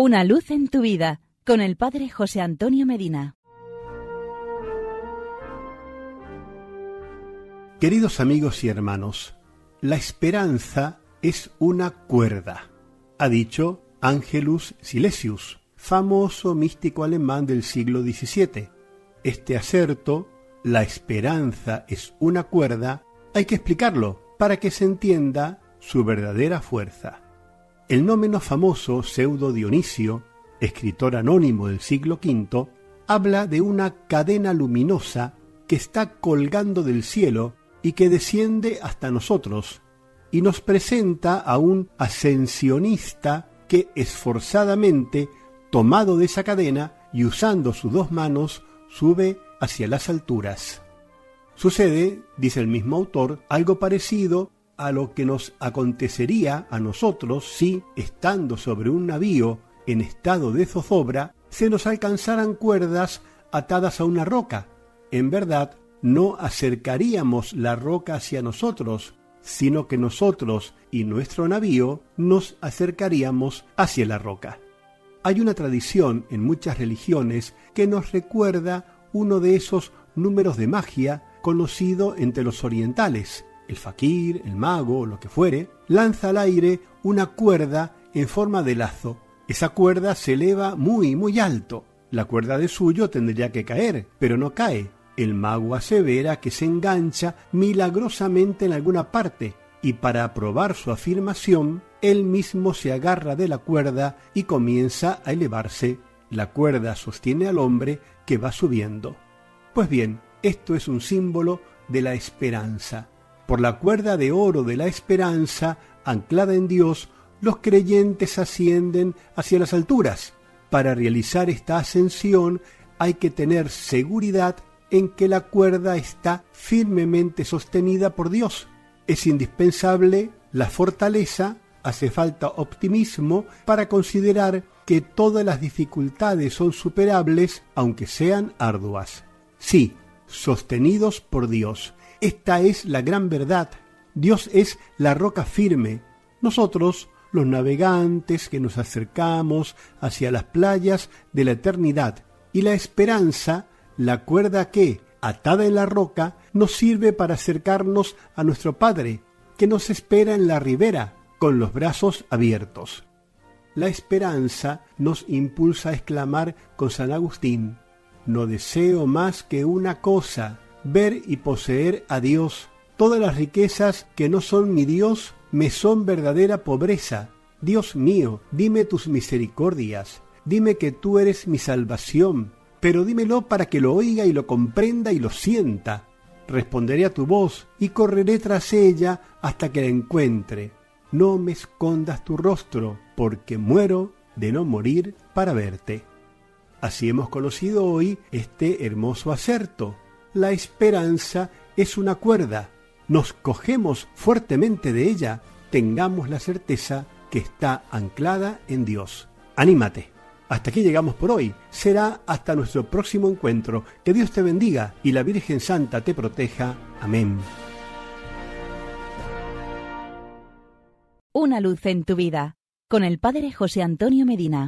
Una luz en tu vida con el Padre José Antonio Medina. Queridos amigos y hermanos, la esperanza es una cuerda, ha dicho Angelus Silesius, famoso místico alemán del siglo XVII. Este acerto, la esperanza es una cuerda, hay que explicarlo para que se entienda su verdadera fuerza. El no menos famoso Pseudo Dionisio, escritor anónimo del siglo V, habla de una cadena luminosa que está colgando del cielo y que desciende hasta nosotros, y nos presenta a un ascensionista que esforzadamente, tomado de esa cadena y usando sus dos manos, sube hacia las alturas. Sucede, dice el mismo autor, algo parecido a lo que nos acontecería a nosotros si, estando sobre un navío en estado de zozobra, se nos alcanzaran cuerdas atadas a una roca. En verdad, no acercaríamos la roca hacia nosotros, sino que nosotros y nuestro navío nos acercaríamos hacia la roca. Hay una tradición en muchas religiones que nos recuerda uno de esos números de magia conocido entre los orientales, el faquir, el mago, lo que fuere, lanza al aire una cuerda en forma de lazo. Esa cuerda se eleva muy, muy alto. La cuerda de suyo tendría que caer, pero no cae. El mago asevera que se engancha milagrosamente en alguna parte, y para probar su afirmación, él mismo se agarra de la cuerda y comienza a elevarse. La cuerda sostiene al hombre que va subiendo. Pues bien, esto es un símbolo de la esperanza. Por la cuerda de oro de la esperanza, anclada en Dios, los creyentes ascienden hacia las alturas. Para realizar esta ascensión hay que tener seguridad en que la cuerda está firmemente sostenida por Dios. Es indispensable la fortaleza, hace falta optimismo para considerar que todas las dificultades son superables aunque sean arduas. Sí, sostenidos por Dios. Esta es la gran verdad. Dios es la roca firme. Nosotros, los navegantes que nos acercamos hacia las playas de la eternidad. Y la esperanza, la cuerda que, atada en la roca, nos sirve para acercarnos a nuestro Padre, que nos espera en la ribera, con los brazos abiertos. La esperanza nos impulsa a exclamar con San Agustín, no deseo más que una cosa, ver y poseer a Dios. Todas las riquezas que no son mi Dios me son verdadera pobreza. Dios mío, dime tus misericordias, dime que tú eres mi salvación, pero dímelo para que lo oiga y lo comprenda y lo sienta. Responderé a tu voz y correré tras ella hasta que la encuentre. No me escondas tu rostro, porque muero de no morir para verte. Así hemos conocido hoy este hermoso acerto la esperanza es una cuerda. Nos cogemos fuertemente de ella, tengamos la certeza que está anclada en Dios. Anímate. Hasta aquí llegamos por hoy. Será hasta nuestro próximo encuentro. Que Dios te bendiga y la Virgen Santa te proteja. Amén. Una luz en tu vida con el Padre José Antonio Medina.